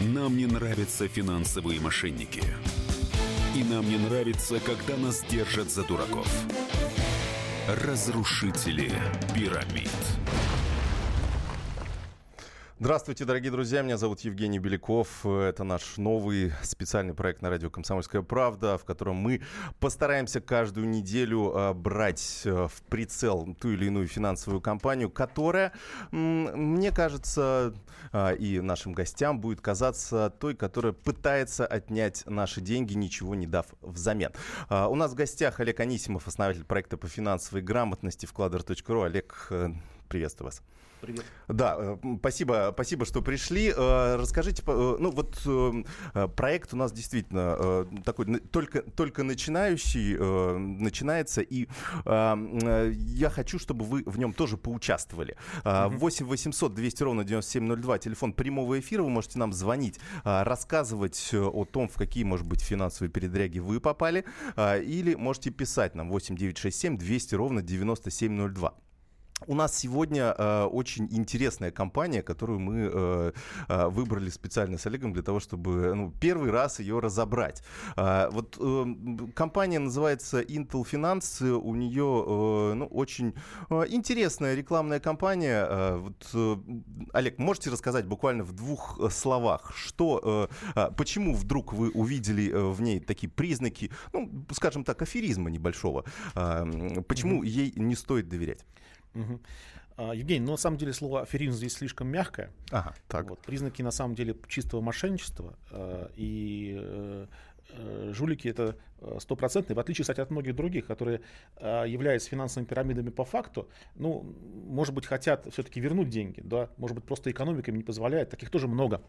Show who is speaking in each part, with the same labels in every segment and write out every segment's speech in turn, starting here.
Speaker 1: Нам не нравятся финансовые мошенники. И нам не нравится, когда нас держат за дураков. Разрушители пирамид.
Speaker 2: Здравствуйте, дорогие друзья. Меня зовут Евгений Беляков. Это наш новый специальный проект на радио «Комсомольская правда», в котором мы постараемся каждую неделю а, брать а, в прицел ту или иную финансовую компанию, которая, мне кажется, а, и нашим гостям будет казаться той, которая пытается отнять наши деньги, ничего не дав взамен. У нас в гостях Олег Анисимов, основатель проекта по финансовой грамотности вкладер.ру. Олег, э, приветствую вас.
Speaker 3: Привет.
Speaker 2: Да, э, спасибо, спасибо, что пришли. Э, расскажите, э, ну вот проект у нас действительно такой только, только начинающий, начинается, и я хочу, чтобы вы в нем тоже поучаствовали. 8 800 200 ровно 9702, телефон прямого эфира, вы можете нам звонить, рассказывать о том, в какие, может быть, финансовые передряги вы попали, или можете писать нам 8 967 200 ровно 9702. У нас сегодня э, очень интересная компания, которую мы э, э, выбрали специально с Олегом для того, чтобы ну, первый раз ее разобрать. Э, вот э, компания называется Intel Finance, у нее э, ну, очень э, интересная рекламная кампания. Э, вот, э, Олег, можете рассказать буквально в двух э, словах, что, э, э, почему вдруг вы увидели э, в ней такие признаки, ну, скажем так, аферизма небольшого, э, почему mm-hmm. ей не стоит доверять?
Speaker 3: Угу. Евгений, ну на самом деле слово аферизм здесь слишком мягкое.
Speaker 2: Ага, так.
Speaker 3: Вот, признаки на самом деле чистого мошенничества а, и э, э, жулики это стопроцентные, в отличие, кстати, от многих других, которые, а, являются финансовыми пирамидами по факту, ну, может быть, хотят все-таки вернуть деньги, да, может быть, просто экономика им не позволяет, таких тоже много.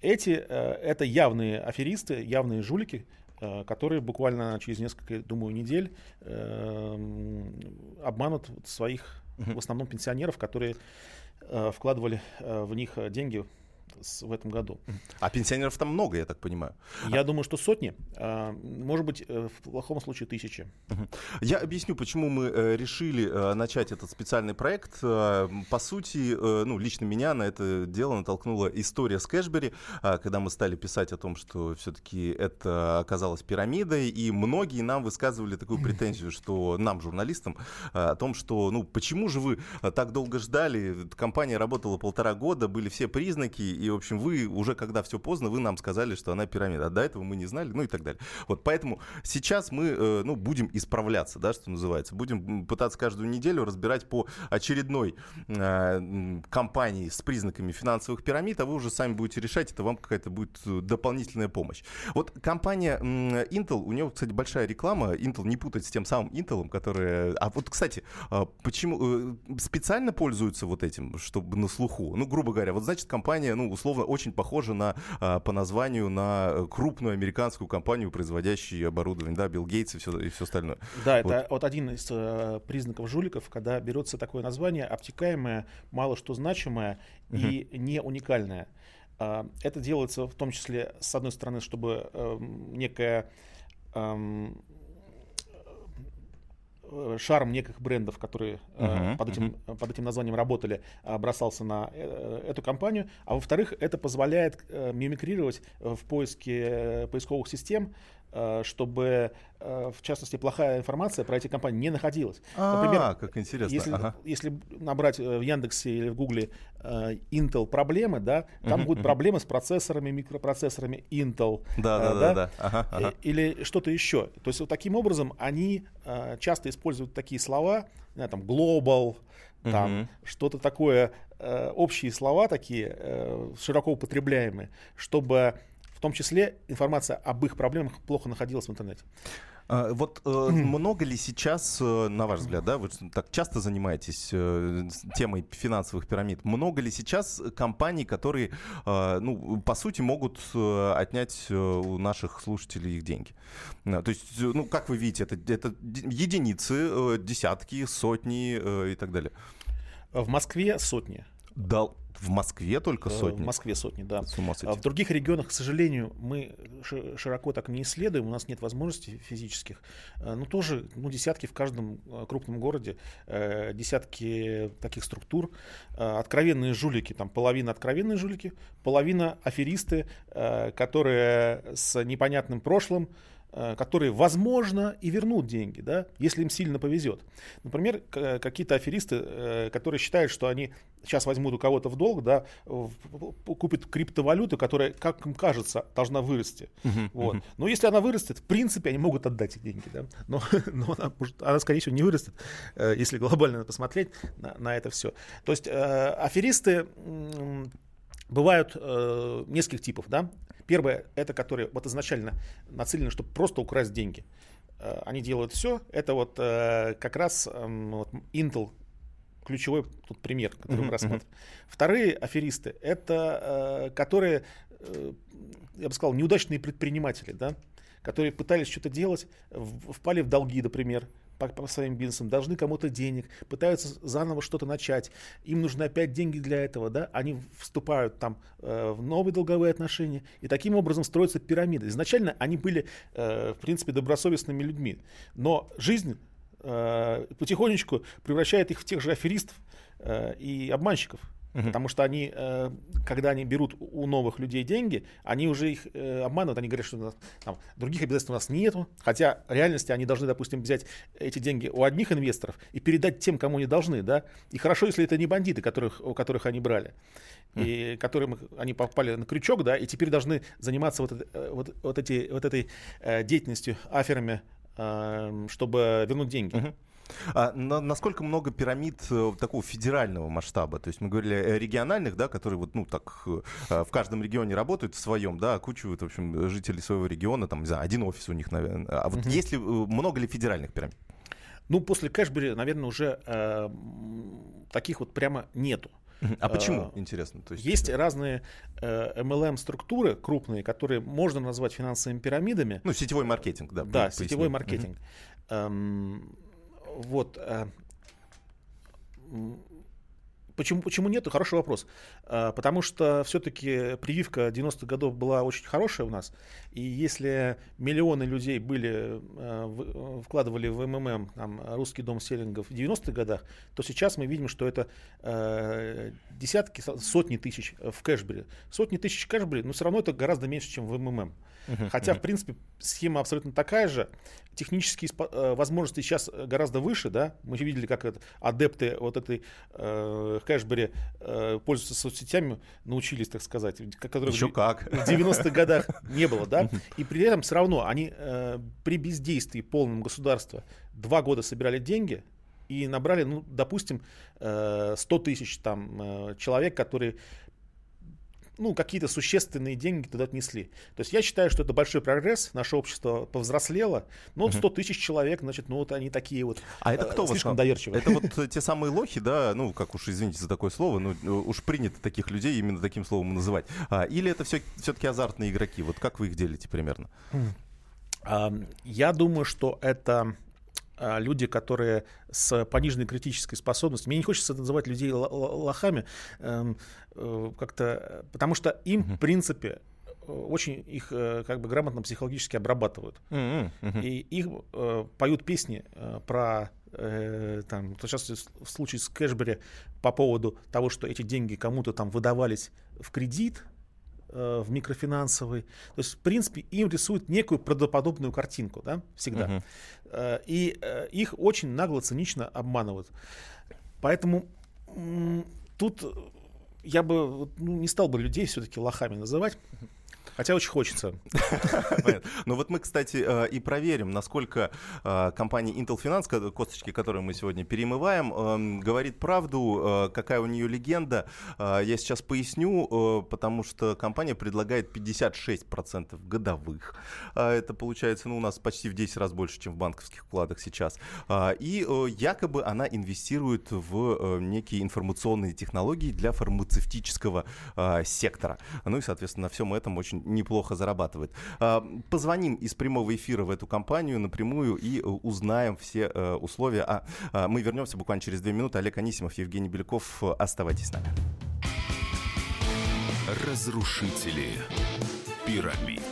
Speaker 3: Эти, э, это явные аферисты, явные жулики, Э, которые буквально через несколько, думаю, недель эм, обманут своих, в основном пенсионеров, которые э, вкладывали э, в них деньги в этом году.
Speaker 2: А пенсионеров там много, я так понимаю.
Speaker 3: Я а... думаю, что сотни, а, может быть, э, в плохом случае тысячи.
Speaker 2: Я объясню, почему мы э, решили э, начать этот специальный проект. По сути, ну, лично меня на это дело натолкнула история с Кэшбери, когда мы стали писать о том, что все-таки это оказалось пирамидой, и многие нам высказывали такую претензию, что нам, журналистам, о том, что, ну, почему же вы так долго ждали, компания работала полтора года, были все признаки, и, в общем, вы уже, когда все поздно, вы нам сказали, что она пирамида. А до этого мы не знали, ну и так далее. Вот, поэтому сейчас мы, э, ну, будем исправляться, да, что называется. Будем пытаться каждую неделю разбирать по очередной э, компании с признаками финансовых пирамид, а вы уже сами будете решать, это вам какая-то будет э, дополнительная помощь. Вот компания Intel, у нее, кстати, большая реклама. Intel не путать с тем самым Intel, который... А вот, кстати, а почему специально пользуются вот этим, чтобы на слуху? Ну, грубо говоря, вот значит компания, ну, условно, очень похожа на, а, по названию на крупную американскую компанию, производящую оборудование, да, Билл Гейтс и все, и все остальное.
Speaker 3: Да, вот. это вот один из э, признаков жуликов, когда берется такое название, обтекаемое, мало что значимое угу. и не уникальное. Э, это делается в том числе, с одной стороны, чтобы э, некая эм, Э, шарм неких брендов, которые uh-huh, под, этим, uh-huh. под этим названием работали, бросался на э, эту компанию. А во-вторых, это позволяет мимикрировать в поиске поисковых систем Э, чтобы, э, в частности, плохая информация про эти компании не находилась.
Speaker 2: А, Например, как интересно.
Speaker 3: Если, ага. если набрать э, в Яндексе или в Гугле Intel проблемы, да, там будут проблемы с процессорами, микропроцессорами Intel.
Speaker 2: Да, да, да. да,
Speaker 3: Ага, ага. Или что-то еще. То есть вот таким образом они часто используют такие слова, там, global, там что-то такое, общие слова такие, широко употребляемые, чтобы том числе информация об их проблемах плохо находилась в интернете.
Speaker 2: А, вот э, много ли сейчас, э, на ваш взгляд, да, вы так часто занимаетесь э, темой финансовых пирамид, много ли сейчас компаний, которые, э, ну, по сути, могут отнять у наших слушателей их деньги? То есть, ну, как вы видите, это, это единицы, десятки, сотни и так далее?
Speaker 3: В Москве сотни.
Speaker 2: Дал в Москве только
Speaker 3: Э,
Speaker 2: сотни?
Speaker 3: В Москве сотни, да.
Speaker 2: С ума
Speaker 3: А
Speaker 2: сойти.
Speaker 3: в других регионах, к сожалению, мы ши- широко так не исследуем, у нас нет возможностей физических. Э, Ну, тоже, ну, десятки в каждом э, крупном городе, десятки таких структур. Откровенные жулики, там половина откровенные жулики, половина аферисты, которые с непонятным прошлым, которые, возможно, и вернут деньги, да, если им сильно повезет. Например, к- какие-то аферисты, э, которые считают, что они сейчас возьмут у кого-то в долг, да, купят криптовалюту, которая, как им кажется, должна вырасти. Вот. Но если она вырастет, в принципе, они могут отдать эти деньги. Да? Но, но она, может, она, скорее всего, не вырастет, э, если глобально посмотреть на, на это все. То есть э, аферисты бывают э, нескольких типов. Да? Первое, это которые вот изначально нацелены, чтобы просто украсть деньги. Э, Они делают все. Это вот э, как раз эм, вот Intel ключевой тут пример, который мы рассмотрим. Вторые аферисты это э, которые, я бы сказал, неудачные предприниматели, да, которые пытались что-то делать, впали в долги, например, по, своим бизнесам, должны кому-то денег, пытаются заново что-то начать, им нужны опять деньги для этого, да, они вступают там э, в новые долговые отношения, и таким образом строятся пирамиды. Изначально они были, э, в принципе, добросовестными людьми, но жизнь э, потихонечку превращает их в тех же аферистов э, и обманщиков. Потому что они, э, когда они берут у новых людей деньги, они уже их э, обманывают, они говорят, что там, других обязательств у нас нету, хотя в реальности они должны, допустим, взять эти деньги у одних инвесторов и передать тем, кому они должны, да, и хорошо, если это не бандиты, которых, у которых они брали, и которым они попали на крючок, да, и теперь должны заниматься вот, это- э, вот, вот, эти, вот этой деятельностью, аферами, чтобы вернуть деньги.
Speaker 2: Мгм. А на- насколько много пирамид э, такого федерального масштаба? То есть мы говорили э, региональных, да, которые вот, ну, так, э, в каждом регионе работают в своем, да, окучивают, в общем, жителей своего региона, там, не знаю, один офис у них, наверное. А вот есть ли, э, много ли федеральных пирамид?
Speaker 3: Ну, после Кэшбери, наверное, уже э, таких вот прямо нету.
Speaker 2: А почему,
Speaker 3: А,
Speaker 2: интересно? То есть,
Speaker 3: Есть разные э, MLM-структуры крупные, которые можно назвать финансовыми пирамидами.
Speaker 2: Ну, сетевой маркетинг, да.
Speaker 3: Да, сетевой маркетинг. Эм, вот. э, Почему, почему нет? Хороший вопрос. Э, Потому что все-таки прививка 90-х годов была очень хорошая у нас. И если миллионы людей были, э, в- вкладывали в МММ, там, русский дом селлингов в 90-х годах, то сейчас мы видим, что это десятки, со- сотни тысяч в кэшбэре. Сотни тысяч кэшбэре, но все равно это гораздо меньше, чем в МММ. Хотя, в принципе, схема абсолютно такая же. Технические э, возможности сейчас гораздо выше, да. Мы видели, как это, адепты вот этой э, кэшбэре э, пользуются соцсетями, научились, так сказать, которых
Speaker 2: Еще
Speaker 3: в-
Speaker 2: как.
Speaker 3: в 90-х годах не было, да. И при этом все равно они э, при бездействии полном государства два года собирали деньги и набрали, ну, допустим, э, 100 тысяч там э, человек, которые ну, какие-то существенные деньги туда отнесли. То есть я считаю, что это большой прогресс, наше общество повзрослело. Вот 100 тысяч человек, значит, ну, вот они такие вот
Speaker 2: А это
Speaker 3: э,
Speaker 2: кто
Speaker 3: слишком доверчивые.
Speaker 2: Это вот те самые лохи, да, ну, как уж, извините за такое слово, ну, уж принято таких людей именно таким словом называть. А, или это все, все-таки азартные игроки? Вот как вы их делите примерно?
Speaker 3: Я думаю, что это люди, которые с пониженной критической способностью. Мне не хочется называть людей лохами, эм, э, как-то, потому что им, в принципе, очень их э, как бы грамотно психологически обрабатывают.
Speaker 2: М-м.
Speaker 3: И их э, поют песни э, про э, там, сейчас в случае с Кэшбери по поводу того, что эти деньги кому-то там выдавались в кредит, в микрофинансовый. То есть, в принципе, им рисуют некую правдоподобную картинку, да, всегда. Э, И э, их очень нагло, цинично обманывают. Поэтому тут я бы ну, не стал бы людей все-таки лохами называть. Хотя очень хочется.
Speaker 2: Понятно. Ну вот мы, кстати, э, и проверим, насколько э, компания Intel Finance, ко- косточки, которые мы сегодня перемываем, эм, говорит правду, э, какая у нее легенда. Я сейчас поясню, потому что компания предлагает 56% годовых. Это получается, ну, у нас почти в 10 раз больше, чем в банковских вкладах сейчас. И якобы она инвестирует в некие информационные технологии для фармацевтического сектора. Ну и, соответственно, на всем этом очень неплохо зарабатывает. А, Позвоним из прямого эфира в эту компанию напрямую и э, узнаем все э, условия. А а, мы вернемся буквально через две минуты. Олег Анисимов, Евгений Беляков. Оставайтесь с нами.
Speaker 1: Разрушители пирамид.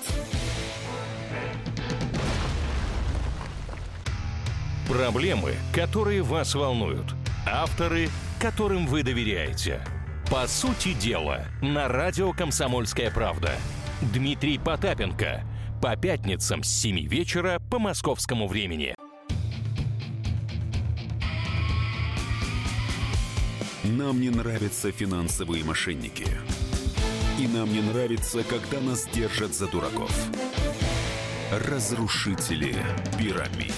Speaker 4: Проблемы, которые вас волнуют. Авторы, которым вы доверяете. По сути дела, на радио «Комсомольская правда». Дмитрий Потапенко. По пятницам с 7 вечера по московскому времени.
Speaker 1: Нам не нравятся финансовые мошенники. И нам не нравится, когда нас держат за дураков. Разрушители пирамид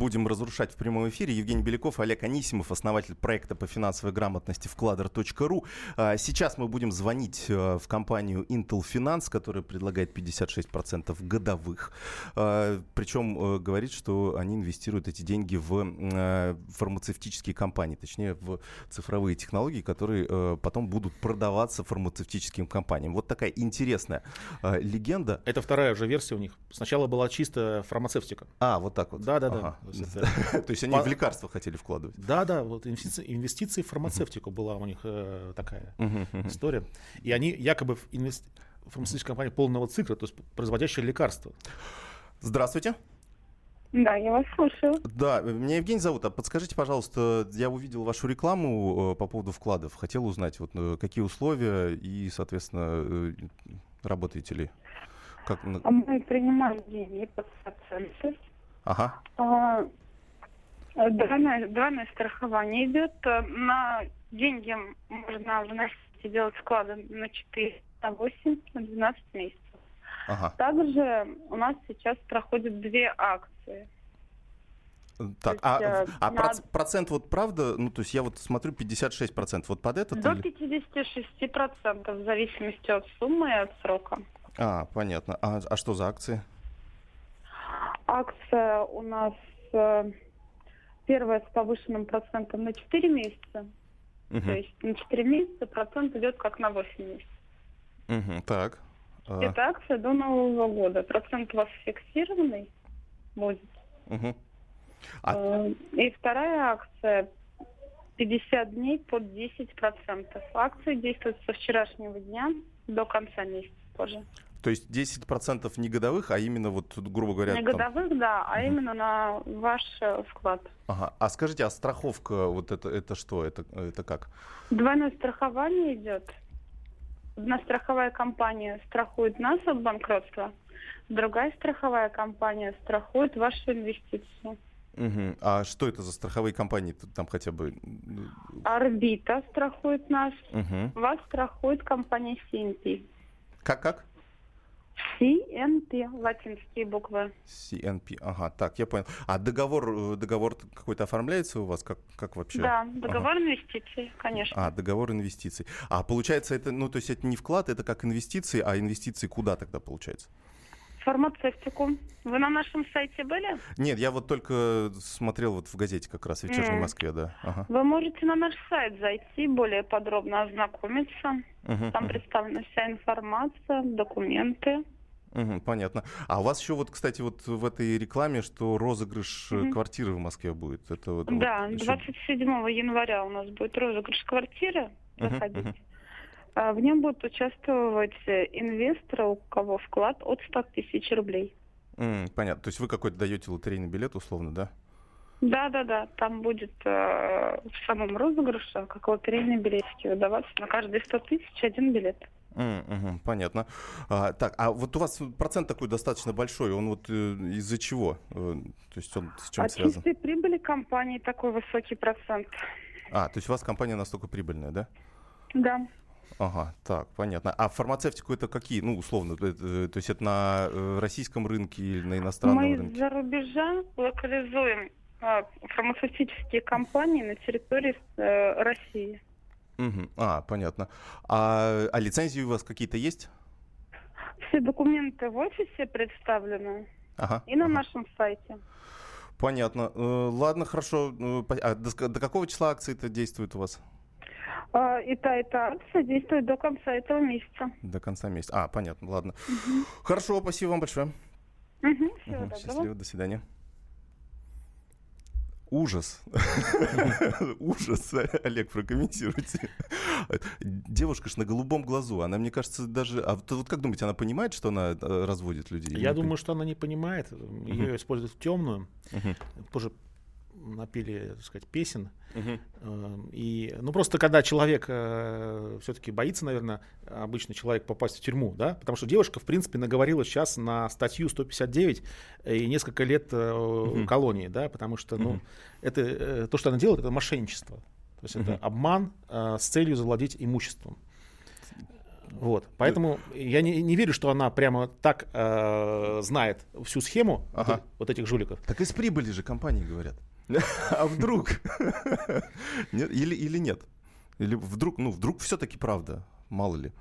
Speaker 2: будем разрушать в прямом эфире. Евгений Беляков, Олег Анисимов, основатель проекта по финансовой грамотности вкладер.ру. А, сейчас мы будем звонить э, в компанию Intel Finance, которая предлагает 56% годовых. А, Причем говорит, что они инвестируют эти деньги в фармацевтические компании, точнее в цифровые технологии, которые потом будут продаваться фармацевтическим компаниям. Вот такая интересная легенда.
Speaker 3: Это вторая уже версия у них. Сначала была чисто фармацевтика.
Speaker 2: А, вот так вот.
Speaker 3: Да, да, да.
Speaker 2: То есть они в лекарства хотели вкладывать?
Speaker 3: Да, да, вот инвестиции в фармацевтику была у них э, такая история. И они якобы фармацевтическая компания полного цикла, то есть производящая лекарства.
Speaker 2: Здравствуйте.
Speaker 5: Да, я вас слушаю.
Speaker 2: Да, меня Евгений зовут. А подскажите, пожалуйста, я увидел вашу рекламу э, по поводу вкладов. Хотел узнать, вот э, какие условия и, соответственно, работаете ли?
Speaker 5: Как... А мы принимаем деньги под проценты.
Speaker 2: Ага.
Speaker 5: А, двойное, двойное страхование идет. На деньги можно вносить и делать вклады на 4, на 8, на 12 месяцев. Ага. Также у нас сейчас проходят две акции.
Speaker 2: Так, есть, а, э, а на... процент вот правда, ну то есть я вот смотрю 56%, вот под это?
Speaker 5: До или... 56% в зависимости от суммы и от срока.
Speaker 2: А, понятно. А, а что за акции?
Speaker 5: Акция у нас э, первая с повышенным процентом на 4 месяца. Угу. То есть на 4 месяца процент идет как на 8 месяцев.
Speaker 2: Угу, так.
Speaker 5: А... Это акция до Нового года. Процент у вас фиксированный будет. Угу. А... Э, и вторая акция 50 дней под 10%. Акция действует со вчерашнего дня до конца месяца тоже.
Speaker 2: То есть 10% не годовых, а именно вот, грубо говоря...
Speaker 5: Не там... годовых, да, а угу. именно на ваш э, вклад.
Speaker 2: Ага. А скажите, а страховка, вот это, это что, это, это как?
Speaker 5: Двойное страхование идет. Одна страховая компания страхует нас от банкротства, другая страховая компания страхует ваши инвестиции.
Speaker 2: Угу. А что это за страховые компании? Там хотя бы...
Speaker 5: Орбита страхует нас. Угу. Вас страхует компания CNP.
Speaker 2: Как-как?
Speaker 5: CNP, латинские буквы.
Speaker 2: CNP, ага, так, я понял. А договор, э, договор какой-то оформляется у вас? Как, как вообще?
Speaker 5: Да, договор ага. инвестиций, конечно.
Speaker 2: А, договор инвестиций. А получается это, ну, то есть это не вклад, это как инвестиции, а инвестиции куда тогда получается?
Speaker 5: Фармацевтику. Вы на нашем сайте были?
Speaker 2: Нет, я вот только смотрел вот в газете как раз в «Вечерней mm. Москве», да.
Speaker 5: Ага. Вы можете на наш сайт зайти, более подробно ознакомиться. Uh-huh, Там uh-huh. представлена вся информация, документы.
Speaker 2: Угу, понятно. А у вас еще вот, кстати, вот в этой рекламе, что розыгрыш угу. квартиры в Москве будет. Это вот,
Speaker 5: да, вот еще... 27 января у нас будет розыгрыш квартиры проходить. Угу, угу. В нем будут участвовать инвесторы, у кого вклад от 100 тысяч рублей.
Speaker 2: Mm, понятно. То есть вы какой-то даете лотерейный билет, условно, да?
Speaker 5: Да, да, да. Там будет э, в самом розыгрыше, как лотерейные билетики выдаваться на каждые 100 тысяч один билет.
Speaker 2: Mm, hmm понятно. А, так, а вот у вас процент такой достаточно большой, он вот э, из-за чего? Э, то есть он с чем
Speaker 5: От
Speaker 2: связан?
Speaker 5: чистой прибыли компании такой высокий процент.
Speaker 2: А, то есть у вас компания настолько прибыльная, да?
Speaker 5: Да.
Speaker 2: Ага, так, понятно. А фармацевтику это какие, ну, условно, это, э, то есть это на э, российском рынке или на иностранном
Speaker 5: Мы
Speaker 2: рынке?
Speaker 5: Мы за рубежа локализуем э, фармацевтические компании на территории э, России.
Speaker 2: Угу. А, понятно. А, а лицензии у вас какие-то есть?
Speaker 5: Все документы в офисе представлены ага, и на ага. нашем сайте.
Speaker 2: Понятно. Э, ладно, хорошо. Э, а до, какого числа акции это действует у вас?
Speaker 5: И та, и та акция действует до конца этого месяца.
Speaker 2: До конца месяца. А, понятно, ладно. Угу. Хорошо, спасибо вам большое.
Speaker 5: Угу, всего угу,
Speaker 2: Счастливо, до свидания. Ужас. Ужас. Олег, прокомментируйте. Девушка ж на голубом глазу. Она, мне кажется, даже... А вот как думаете, она понимает, что она э, разводит людей?
Speaker 3: Я думаю, что она не понимает. Ее используют в темную. Тоже напели, так сказать, песен. Угу. И, ну, просто когда человек э, все-таки боится, наверное, обычный человек попасть в тюрьму, да, потому что девушка, в принципе, наговорила сейчас на статью 159 и несколько лет э, угу. колонии, да, потому что, ну, угу. это, э, то, что она делает, это мошенничество. То есть угу. это обман э, с целью завладеть имуществом. Вот, поэтому я не, не верю, что она прямо так э, знает всю схему ага. вот, вот этих жуликов.
Speaker 2: Так из прибыли же компании говорят. А вдруг? Или, нет? Или вдруг, ну, вдруг все-таки правда, мало ли.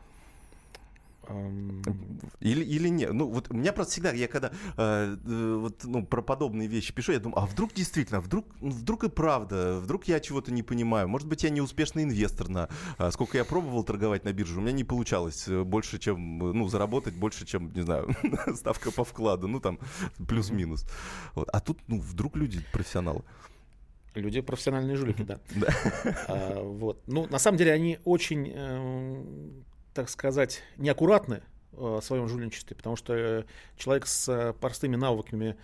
Speaker 2: Или, или нет. Ну, вот у меня просто всегда, я когда э, э, вот, ну, про подобные вещи пишу, я думаю, а вдруг действительно, вдруг, ну, вдруг и правда, вдруг я чего-то не понимаю. Может быть, я неуспешный инвестор на. А, сколько я пробовал торговать на бирже, у меня не получалось э, больше, чем, ну, заработать больше, чем, не знаю, ставка по вкладу, ну, там, плюс-минус. Вот. А тут, ну, вдруг люди профессионалы.
Speaker 3: Люди профессиональные жулики, да. А, вот. Ну, на самом деле, они очень эм, так сказать, неаккуратны э, в своем жульничестве, потому что э, человек с э, простыми навыками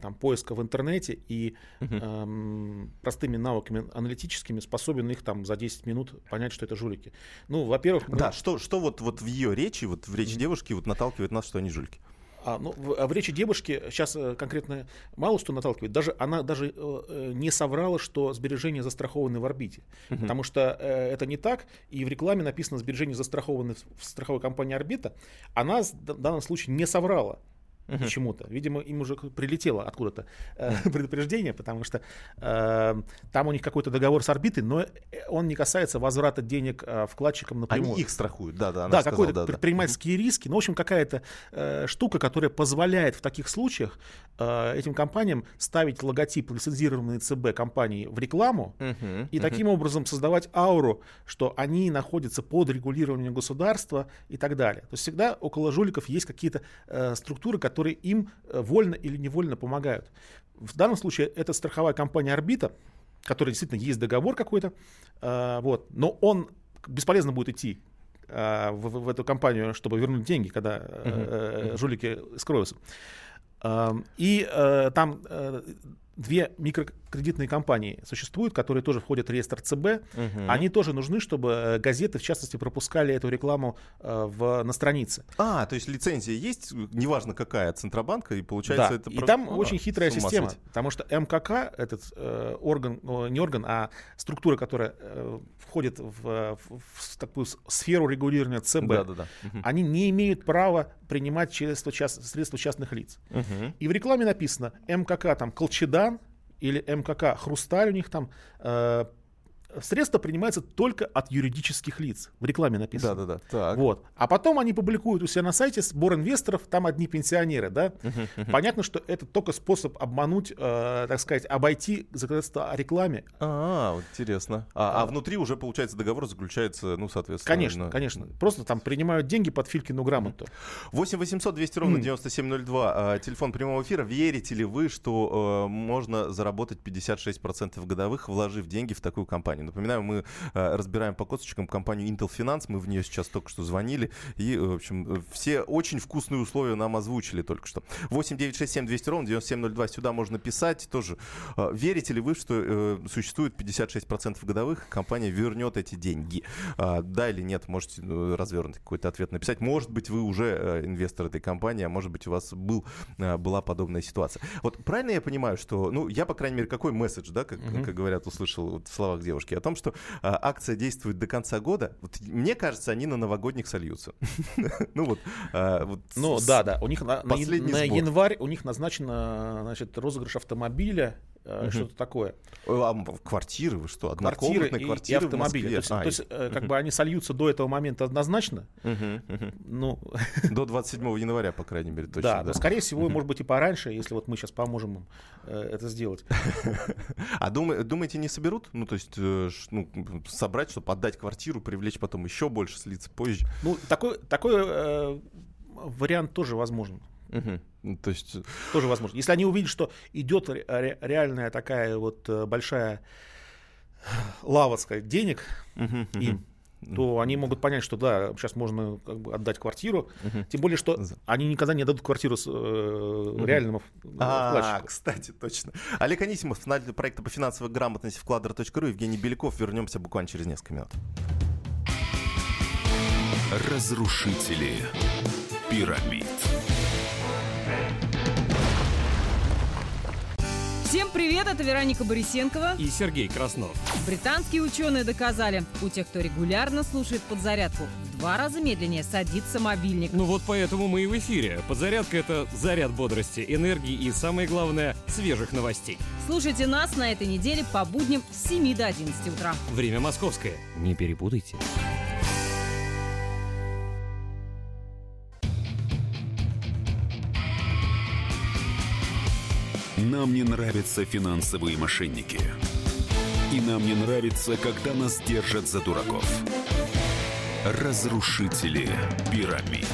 Speaker 3: там, поиска в интернете и эм, простыми навыками аналитическими способен их там за 10 минут понять, что это жулики. Ну, во-первых...
Speaker 2: Да, что, что вот, вот в ее речи, вот в речи девушки вот наталкивает нас, что они жулики?
Speaker 3: А, ну, в, а в речи девушки сейчас э, конкретно мало что наталкивает. Даже она даже э, э, не соврала, что сбережения застрахованы в орбите. Угу. Потому что э, это не так. И в рекламе написано сбережения застрахованы в, в страховой компании Орбита. Она в данном случае не соврала uh-huh. почему-то. Видимо, им уже прилетело откуда-то э, предупреждение, потому что э, там у них какой-то договор с орбитой, но он не касается возврата денег э, вкладчикам напрямую.
Speaker 2: Они их страхуют, да, да.
Speaker 3: Да, какой-то да, предпринимательские да. риски. Ну, в общем, какая-то э, штука, которая позволяет в таких случаях э, этим компаниям ставить логотип лицензированной ЦБ компании в рекламу uh-huh. и uh-huh. таким образом создавать ауру, что они находятся под регулированием государства и так далее. То есть всегда около жуликов есть какие-то э, структуры, которые которые им э, вольно или невольно помогают. В данном случае это страховая компания «Орбита», которая действительно есть договор какой-то, э, вот, но он бесполезно будет идти э, в, в эту компанию, чтобы вернуть деньги, когда uh-huh. жулики скроются. Эм, и там две микрокредитные компании существуют, которые тоже входят в реестр ЦБ. Угу. Они тоже нужны, чтобы э, газеты, в частности, пропускали эту рекламу э, в, на странице.
Speaker 2: А, то есть лицензия есть, неважно какая, Центробанка, и получается
Speaker 3: да.
Speaker 2: это...
Speaker 3: И там а, очень хитрая система, сойти. потому что МКК, этот э, орган, не орган, а структура, которая э, входит в, в, в такую сферу регулирования ЦБ, да, да, да. Угу. они не имеют права принимать средства, част, средства частных лиц. Угу. И в рекламе написано МКК там Колчедан или МКК Хрусталь у них там э, средства принимаются только от юридических лиц. В рекламе написано.
Speaker 2: Да, да, да. Так.
Speaker 3: Вот. А потом они публикуют у себя на сайте сбор инвесторов, там одни пенсионеры, да. Понятно, что это только способ обмануть, э, так сказать, обойти законодательство о рекламе.
Speaker 2: А, интересно. А, а, а внутри уже, получается, договор заключается, ну, соответственно.
Speaker 3: Конечно, на... конечно. Просто там принимают деньги под Филькину грамоту.
Speaker 2: 8 800 200 ровно 9702. Телефон прямого эфира. Верите ли вы, что э, можно заработать 56% годовых, вложив деньги в такую компанию? Напоминаю, мы э, разбираем по косточкам компанию Intel Finance, мы в нее сейчас только что звонили, и, в общем, все очень вкусные условия нам озвучили только что. 8 9 6 7 200 ровно 9702, сюда можно писать тоже. Э, верите ли вы, что э, существует 56% годовых, компания вернет эти деньги? Э, да или нет, можете э, развернутый какой-то ответ написать. Может быть, вы уже э, инвестор этой компании, а может быть, у вас был, была подобная ситуация. Вот правильно я понимаю, что, ну, я, по крайней мере, какой месседж, да, как, mm-hmm. как говорят, услышал вот в словах девушки, о том, что а, акция действует до конца года. Вот, мне кажется, они на новогодних сольются.
Speaker 3: ну вот. А, вот ну да, да. У них на, на, на январь у них назначен значит, розыгрыш автомобиля угу. что-то такое.
Speaker 2: А квартиры вы что? Квартиры
Speaker 3: и, квартиры и автомобили. То есть, а, то есть угу. как бы они сольются до этого момента однозначно.
Speaker 2: Угу, угу. Ну... До 27 января, по крайней мере, точно.
Speaker 3: Да, да. но скорее всего, может быть, и пораньше, если вот мы сейчас поможем им э, это сделать.
Speaker 2: А думаете, не соберут? Ну, то есть э, ну, собрать, чтобы отдать квартиру, привлечь потом еще больше, слиться позже?
Speaker 3: Ну, такой, такой э, вариант тоже возможен. Угу. То есть тоже возможно. Если они увидят, что идет ре- реальная такая вот э, большая лава, сказать, денег угу, им, угу то они могут понять, что да, сейчас можно как бы отдать квартиру. Угу. Тем более, что они никогда не дадут квартиру с, э, угу. реальному
Speaker 2: а, кстати, точно. Олег Анисимов, финальный проекта по финансовой грамотности вкладер.ру, Евгений Беляков. Вернемся буквально через несколько минут.
Speaker 1: Разрушители пирамид.
Speaker 6: Всем привет, это Вероника Борисенкова
Speaker 7: и Сергей Краснов.
Speaker 6: Британские ученые доказали, у тех, кто регулярно слушает подзарядку, в два раза медленнее садится мобильник.
Speaker 7: Ну вот поэтому мы и в эфире. Подзарядка — это заряд бодрости, энергии и, самое главное, свежих новостей.
Speaker 6: Слушайте нас на этой неделе по будням с 7 до 11 утра.
Speaker 7: Время московское. Не перепутайте.
Speaker 1: Нам не нравятся финансовые мошенники. И нам не нравится, когда нас держат за дураков. Разрушители пирамид.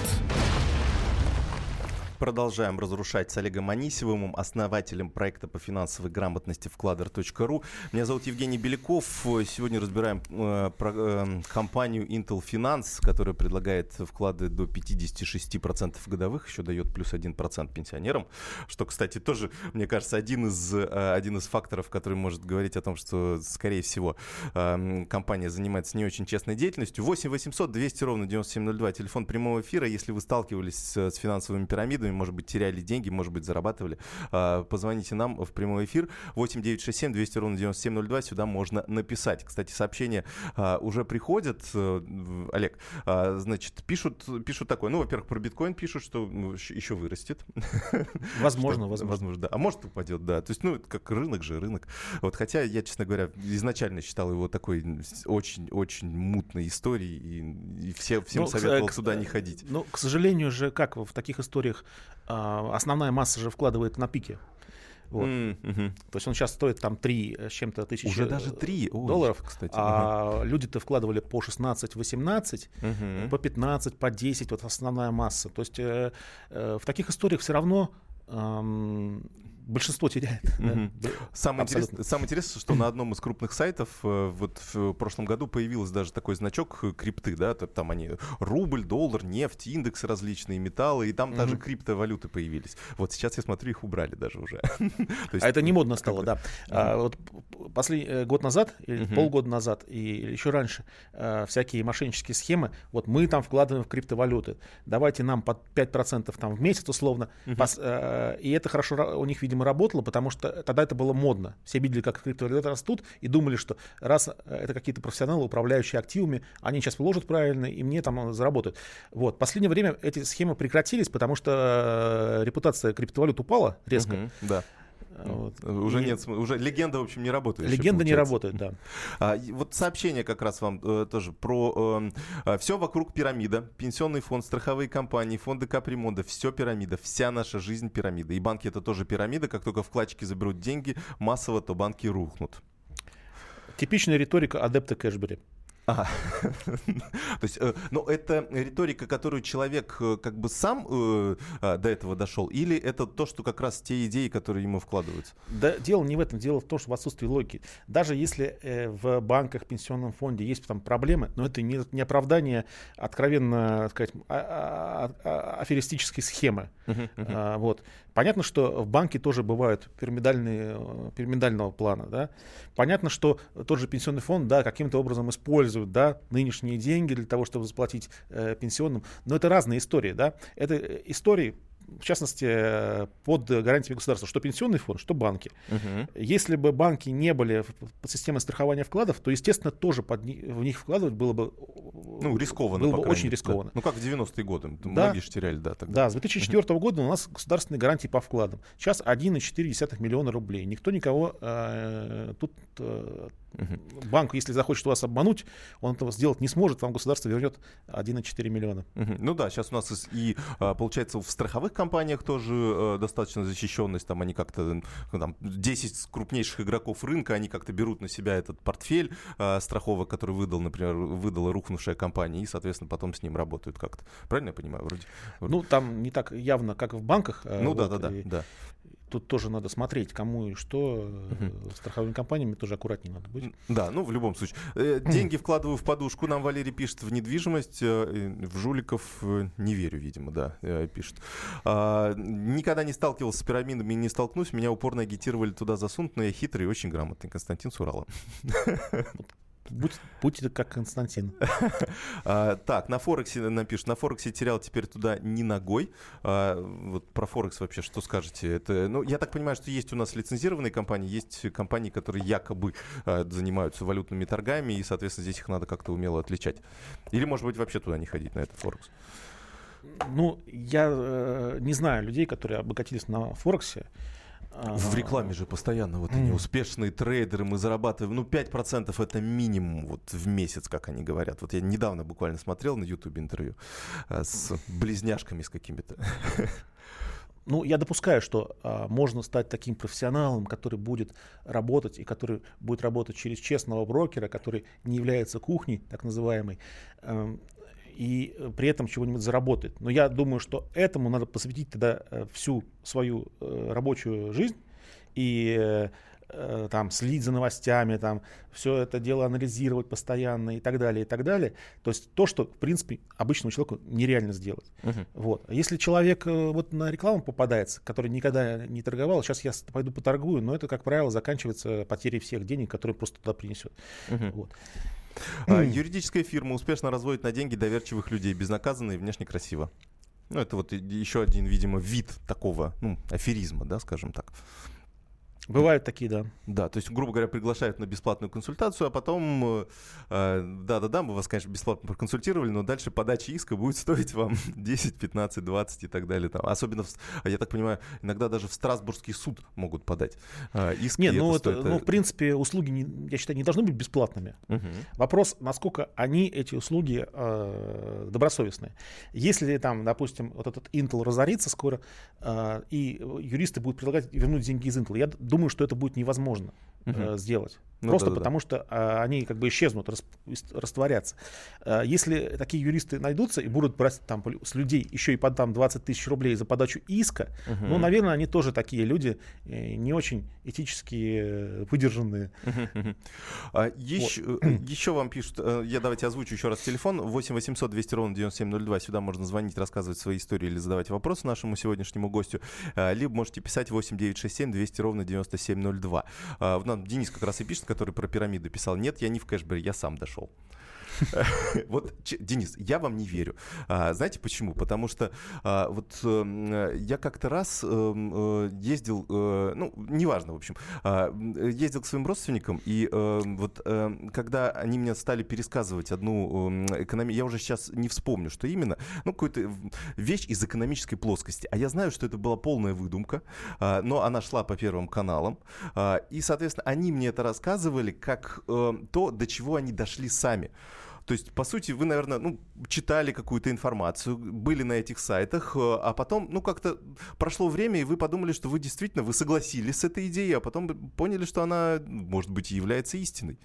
Speaker 2: Продолжаем разрушать с Олегом Анисимовым, основателем проекта по финансовой грамотности вкладер.ру. Меня зовут Евгений Беляков. Сегодня разбираем э, про, э, компанию Intel Finance, которая предлагает вклады до 56% годовых, еще дает плюс 1% пенсионерам. Что, кстати, тоже, мне кажется, один из, э, один из факторов, который может говорить о том, что, скорее всего, э, компания занимается не очень честной деятельностью. 8 800 200 ровно 9702, телефон прямого эфира. Если вы сталкивались с, с финансовыми пирамидами, сами, может быть, теряли деньги, может быть, зарабатывали, а, позвоните нам в прямой эфир 8 967 200 ровно 9702, сюда можно написать. Кстати, сообщения а, уже приходят, э, Олег, а, значит, пишут, пишут такое, ну, во-первых, про биткоин пишут, что ну, еще вырастет.
Speaker 3: Возможно, возможно. Возможно,
Speaker 2: да. А может упадет, да. То есть, ну, как рынок же, рынок. Вот, хотя я, честно говоря, изначально считал его такой очень-очень мутной историей, и, и все, всем ну, советовал к, туда не ходить.
Speaker 3: Ну, к сожалению же, как в таких историях основная масса же вкладывает на пике. Вот. Mm-hmm. То есть он сейчас стоит там 3 с чем-то тысяч
Speaker 2: Уже даже 3
Speaker 3: долларов. Ой, кстати. А люди-то вкладывали по 16-18, uh по 15, по 10, вот основная масса. То есть э, э, в таких историях все равно эм, большинство теряет.
Speaker 2: Mm-hmm. Да? Самое, интересное, самое интересное, что на одном из крупных сайтов э, вот в прошлом году появился даже такой значок э, крипты, да, там они рубль, доллар, нефть, индексы различные, металлы, и там mm-hmm. даже криптовалюты появились. Вот сейчас я смотрю, их убрали даже уже.
Speaker 3: а это не модно стало, да. А, вот последний э, год назад, или полгода назад, и еще раньше, всякие мошеннические схемы, вот мы там вкладываем в криптовалюты, давайте нам под 5% там в месяц условно, и это хорошо у них, видимо, видимо, работало, потому что тогда это было модно. Все видели, как криптовалюты растут, и думали, что раз э, это какие-то профессионалы, управляющие активами, они сейчас вложат правильно, и мне там заработают. Вот. Последнее время эти схемы прекратились, потому что э, репутация криптовалют упала резко. Угу,
Speaker 2: да. Вот. Уже и... нет, уже легенда, в общем, не работает.
Speaker 3: Легенда не работает, да.
Speaker 2: А, вот сообщение как раз вам э, тоже про э, а, все вокруг пирамида. Пенсионный фонд, страховые компании, фонды капремонта, все пирамида, вся наша жизнь пирамида. И банки это тоже пирамида. Как только вкладчики заберут деньги массово, то банки рухнут.
Speaker 3: Типичная риторика адепта Кэшбери.
Speaker 2: А, то есть, но это риторика, которую человек э, как бы сам э, а, до этого дошел, или это то, что как раз те идеи, которые ему вкладываются?
Speaker 3: Да, дело не в этом, дело в том, что в отсутствии логики. Даже если э, в банках, пенсионном фонде есть там проблемы, но это не, не оправдание откровенно, сказать, а, а, а, аферистической схемы. Uh-huh, uh-huh. А, вот. Понятно, что в банке тоже бывают пирамидальные, э, пирамидального плана. Да? Понятно, что тот же пенсионный фонд да, каким-то образом использует да, нынешние деньги для того, чтобы заплатить э, пенсионным. Но это разные истории. Да? Это э, истории в частности, э, под гарантиями государства, что пенсионный фонд, что банки. Угу. Если бы банки не были под системой страхования вкладов, то, естественно, тоже под, в них вкладывать было бы
Speaker 2: ну, рискованно.
Speaker 3: Было бы очень рискованно.
Speaker 2: Да. Ну, как в 90-е годы. Да. Многие же теряли, да,
Speaker 3: тогда. Да, с 2004 угу. года у нас государственные гарантии по вкладам. Сейчас 1,4 миллиона рублей. Никто никого э, тут э, Угу. Банк, если захочет вас обмануть, он этого сделать не сможет, вам государство вернет 1,4 миллиона.
Speaker 2: Угу. Ну да, сейчас у нас и, а, получается, в страховых компаниях тоже э, достаточно защищенность, там они как-то, ну, там, 10 крупнейших игроков рынка, они как-то берут на себя этот портфель а, страховок, который выдал, например, выдала рухнувшая компания, и, соответственно, потом с ним работают как-то. Правильно я понимаю? Вроде.
Speaker 3: Ну, там не так явно, как в банках.
Speaker 2: Э, ну вот, да, да, да, да
Speaker 3: тут тоже надо смотреть, кому и что. Угу. Страховыми компаниями тоже аккуратнее надо быть.
Speaker 2: Да, ну в любом случае. Э, деньги вкладываю в подушку, нам Валерий пишет, в недвижимость. Э, в жуликов не верю, видимо, да, пишет. А, никогда не сталкивался с пирамидами, не столкнусь. Меня упорно агитировали туда засунуть, но я хитрый и очень грамотный. Константин Сурала.
Speaker 3: Будь, будьте как Константин.
Speaker 2: а, так, на Форексе напишут. На Форексе терял теперь туда ни ногой. А, вот про Форекс вообще что скажете? Это, ну, я так понимаю, что есть у нас лицензированные компании, есть компании, которые якобы а, занимаются валютными торгами, и, соответственно, здесь их надо как-то умело отличать. Или, может быть, вообще туда не ходить, на этот Форекс?
Speaker 3: Ну, я э, не знаю людей, которые обогатились на Форексе.
Speaker 2: В рекламе же постоянно вот они успешные трейдеры, мы зарабатываем, ну, 5% это минимум вот в месяц, как они говорят. Вот я недавно буквально смотрел на YouTube интервью а, с близняшками с какими-то.
Speaker 3: Ну, я допускаю, что а, можно стать таким профессионалом, который будет работать и который будет работать через честного брокера, который не является кухней, так называемой. Эм, и э, при этом чего-нибудь заработает. Но я думаю, что этому надо посвятить тогда э, всю свою э, рабочую жизнь и там следить за новостями, там все это дело анализировать постоянно и так далее, и так далее. То есть то, что, в принципе, обычному человеку нереально сделать. Uh-huh. Вот. Если человек вот на рекламу попадается, который никогда не торговал, сейчас я пойду поторгую, но это, как правило, заканчивается потерей всех денег, которые просто туда принесет. Uh-huh. Вот.
Speaker 2: А, юридическая фирма успешно разводит на деньги доверчивых людей, безнаказанно и внешне красиво. Ну, это вот еще один, видимо, вид такого, ну, аферизма, да, скажем так.
Speaker 3: Бывают такие, да.
Speaker 2: Да, то есть, грубо говоря, приглашают на бесплатную консультацию, а потом, э, да-да-да, мы вас, конечно, бесплатно проконсультировали, но дальше подача иска будет стоить вам 10, 15, 20 и так далее. Там. Особенно, в, я так понимаю, иногда даже в Страсбургский суд могут подать э, иск.
Speaker 3: Нет, ну, это, стоит... ну, в принципе, услуги, не, я считаю, не должны быть бесплатными. Угу. Вопрос, насколько они, эти услуги, э, добросовестные. Если там, допустим, вот этот Intel разорится скоро, э, и юристы будут предлагать вернуть деньги из Intel, я думаю, думаю, что это будет невозможно uh-huh. сделать. Ну, Просто да, потому да. что а, они как бы исчезнут, рас, растворятся. А, если такие юристы найдутся и будут брать там с людей еще и по там 20 тысяч рублей за подачу иска, uh-huh. ну, наверное, они тоже такие люди, э, не очень этически э, выдержанные.
Speaker 2: А, еще, вот. еще вам пишут, э, я давайте озвучу еще раз телефон, 8 800 200 ровно 9702, сюда можно звонить, рассказывать свои истории или задавать вопросы нашему сегодняшнему гостю, а, либо можете писать 8 967 200 ровно 9702. А, нам Денис как раз и пишет, который про пирамиды писал, нет, я не в кэшбэре, я сам дошел. Вот, Денис, я вам не верю. А, знаете почему? Потому что а, вот э, я как-то раз э, э, ездил, э, ну, неважно, в общем, а, ездил к своим родственникам, и э, вот когда они мне стали пересказывать одну экономию, я уже сейчас не вспомню, что именно, ну, какую-то вещь из экономической плоскости. А я знаю, что это была полная выдумка, но она шла по первым каналам, и, соответственно, они мне это рассказывали как то, до чего они дошли сами. То есть, по сути, вы, наверное, ну, читали какую-то информацию, были на этих сайтах, э, а потом, ну, как-то прошло время, и вы подумали, что вы действительно, вы согласились с этой идеей, а потом поняли, что она, может быть, и является истиной.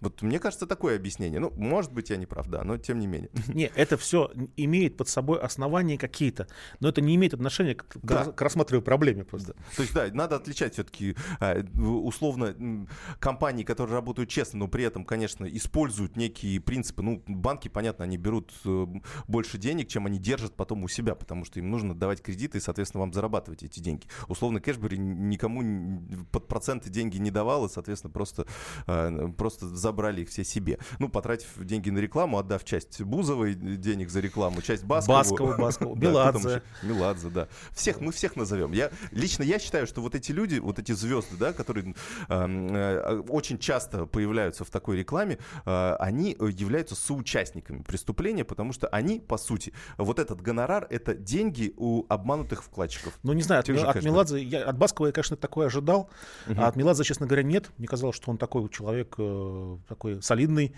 Speaker 2: Вот мне кажется, такое объяснение. Ну, может быть, я не прав, да, но тем не менее.
Speaker 3: Не, это все имеет под собой основания какие-то, но это не имеет отношения к, да. к рассматриваемой проблеме просто.
Speaker 2: То есть, да, надо отличать все-таки а, условно компании, которые работают честно, но при этом, конечно, используют некие принципы. Ну, банки, понятно, они берут э, больше денег, чем они держат потом у себя, потому что им нужно давать кредиты и, соответственно, вам зарабатывать эти деньги. Условно, Кэшбери никому под проценты деньги не давал, и, соответственно, просто, а, просто забыл забрали их все себе. Ну, потратив деньги на рекламу, отдав часть Бузовой денег за рекламу, часть Баскову.
Speaker 3: Баскову, Баскову, Меладзе.
Speaker 2: Меладзе, да. Всех, мы всех назовем. Я, лично я считаю, что вот эти люди, вот эти звезды, да, которые э, очень часто появляются в такой рекламе, э, они являются соучастниками преступления, потому что они, по сути, вот этот гонорар — это деньги у обманутых вкладчиков.
Speaker 3: Ну, не знаю, от, от Меладзе, я, от Баскова я, конечно, такое ожидал, угу. а от Меладзе, честно говоря, нет. Мне казалось, что он такой человек, э, такой солидный,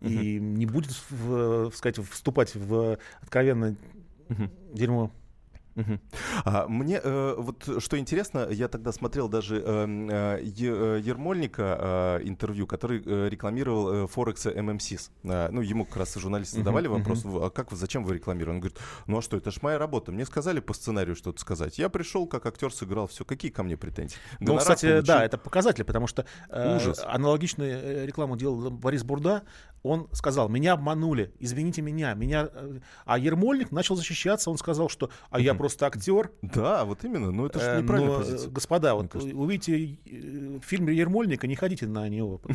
Speaker 3: угу. и не будет, в, сказать, вступать в откровенно угу. дерьмо.
Speaker 2: А, мне э, вот что интересно, я тогда смотрел даже эм, э, э, Ермольника э, интервью, который э, рекламировал э, Форекс ММСИС. Э, ну, ему как раз журналисты задавали uh-huh, вопрос, а как вы, зачем вы рекламируете? Он говорит, ну а что, это ж моя работа. Мне сказали по сценарию что-то сказать. Я пришел, как актер сыграл, все. Какие ко мне претензии?
Speaker 3: Ну, кстати, получил... да, это показатель, потому что э, Ужас. аналогичную э, рекламу делал Борис Бурда. Он сказал, меня обманули, извините меня, меня... Э, а Ермольник начал защищаться, он сказал, что а я просто актер.
Speaker 2: Да, вот именно, ну это же э, неправильная Но, позиция.
Speaker 3: Господа, вот увидите э, фильм Ермольника, не ходите на него.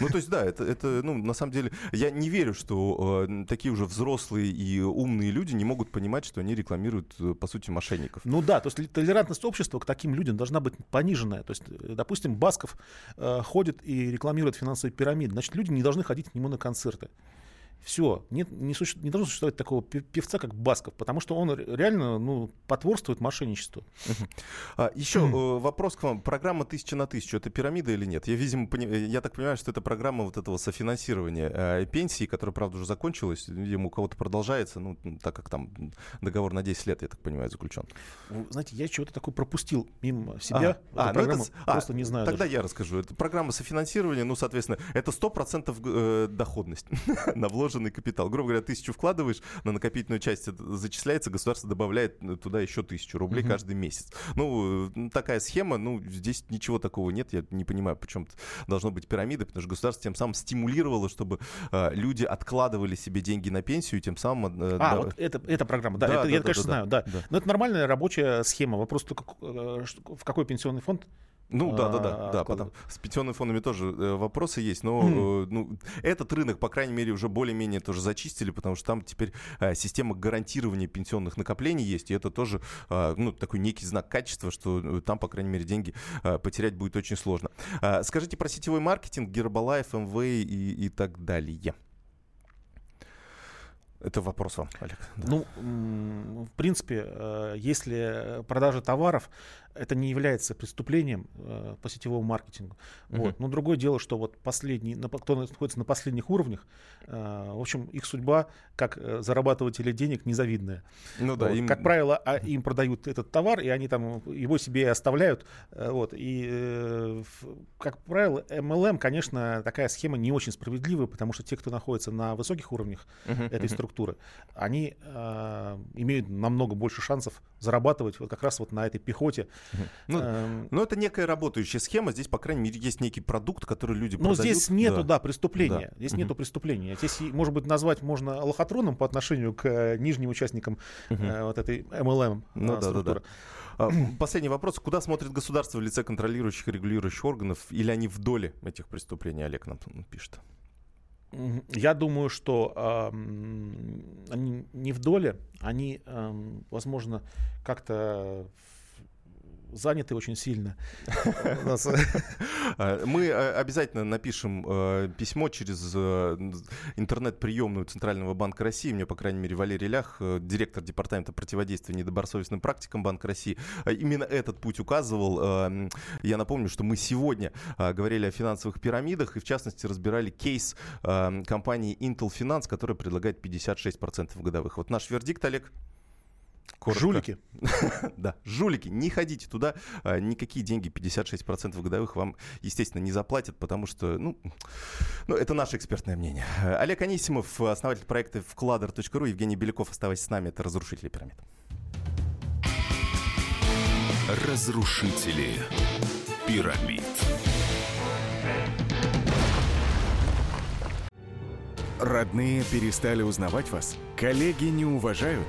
Speaker 2: Ну то есть да, это, это ну на самом деле, я не верю, что э, такие уже взрослые и умные люди не могут понимать, что они рекламируют, по сути, мошенников.
Speaker 3: Ну да, то есть толерантность общества к таким людям должна быть пониженная. То есть, допустим, Басков э, ходит и рекламирует финансовые пирамиды, значит, люди не должны ходить к нему на концерты. Все, нет, не, суще, не должно существовать такого певца, как Басков, потому что он реально ну, потворствует мошенничеству.
Speaker 2: А, еще э, вопрос к вам. Программа «Тысяча на тысячу» — это пирамида или нет? Я, видимо, пони... я так понимаю, что это программа вот этого софинансирования э, пенсии, которая, правда, уже закончилась. Видимо, у кого-то продолжается, ну, так как там договор на 10 лет, я так понимаю, заключен.
Speaker 3: Вы знаете, я чего-то такое пропустил мимо себя. А, а ну это, просто а, не знаю.
Speaker 2: Тогда даже. я расскажу. Это программа софинансирования, ну, соответственно, это 100% э, доходность на вложенные вложенный капитал. Грубо говоря, тысячу вкладываешь, на накопительную часть зачисляется, государство добавляет туда еще тысячу рублей угу. каждый месяц. Ну, такая схема, ну, здесь ничего такого нет. Я не понимаю, почему должно быть пирамида, потому что государство тем самым стимулировало, чтобы э, люди откладывали себе деньги на пенсию, тем самым...
Speaker 3: Э, а, да... вот это, эта программа, да, да это, да, я, да, конечно, да, знаю, да. да. Но это нормальная рабочая схема. Вопрос только, э, в какой пенсионный фонд
Speaker 2: ну да, да, да, да. Потом с пенсионными фондами тоже э, вопросы есть, но mm. ну, этот рынок, по крайней мере, уже более-менее тоже зачистили, потому что там теперь э, система гарантирования пенсионных накоплений есть, и это тоже э, ну, такой некий знак качества, что там, по крайней мере, деньги потерять будет очень сложно. Скажите про сетевой маркетинг, Гербалайф, МВ и, и так далее. Это вопрос вам, Олег.
Speaker 3: Да. Ну, в принципе, если продажа товаров это не является преступлением э, по сетевому маркетингу. Uh-huh. Вот. Но другое дело, что вот последний, кто находится на последних уровнях, э, в общем, их судьба как э, зарабатывателя денег незавидная. Ну, да, вот. им... Как правило, а, им продают этот товар, и они там его себе оставляют. Э, вот. И, э, как правило, MLM, конечно, такая схема не очень справедливая, потому что те, кто находится на высоких уровнях uh-huh. этой uh-huh. структуры, они э, имеют намного больше шансов зарабатывать вот как раз вот на этой пехоте,
Speaker 2: ну, эм... ну, это некая работающая схема. Здесь, по крайней мере, есть некий продукт, который люди
Speaker 3: Но
Speaker 2: продают.
Speaker 3: здесь нету, да, да преступления. Да. Здесь угу. нету преступления. Здесь, может быть, назвать можно лохотроном по отношению к э, нижним участникам угу. э, вот этой MLM ну, э, да, да, да.
Speaker 2: А, последний вопрос. Куда смотрит государство в лице контролирующих и регулирующих органов? Или они в доле этих преступлений? Олег нам пишет.
Speaker 3: Я думаю, что э, они не в доле, они, э, возможно, как-то заняты очень сильно.
Speaker 2: А, мы э, обязательно напишем э, письмо через э, интернет-приемную Центрального банка России. Мне, по крайней мере, Валерий Лях, директор департамента противодействия недобросовестным практикам Банка России, именно этот путь указывал. Я напомню, что мы сегодня говорили о финансовых пирамидах и, в частности, разбирали кейс компании Intel Finance, которая предлагает 56% годовых. Вот наш вердикт, Олег?
Speaker 3: Коротко. Жулики.
Speaker 2: да, жулики. Не ходите туда. А, никакие деньги, 56% годовых, вам, естественно, не заплатят, потому что, ну, ну, это наше экспертное мнение. Олег Анисимов, основатель проекта вкладер.ру, Евгений Беляков, оставайтесь с нами. Это «Разрушители пирамид».
Speaker 1: Разрушители пирамид.
Speaker 8: Родные перестали узнавать вас? Коллеги не уважают?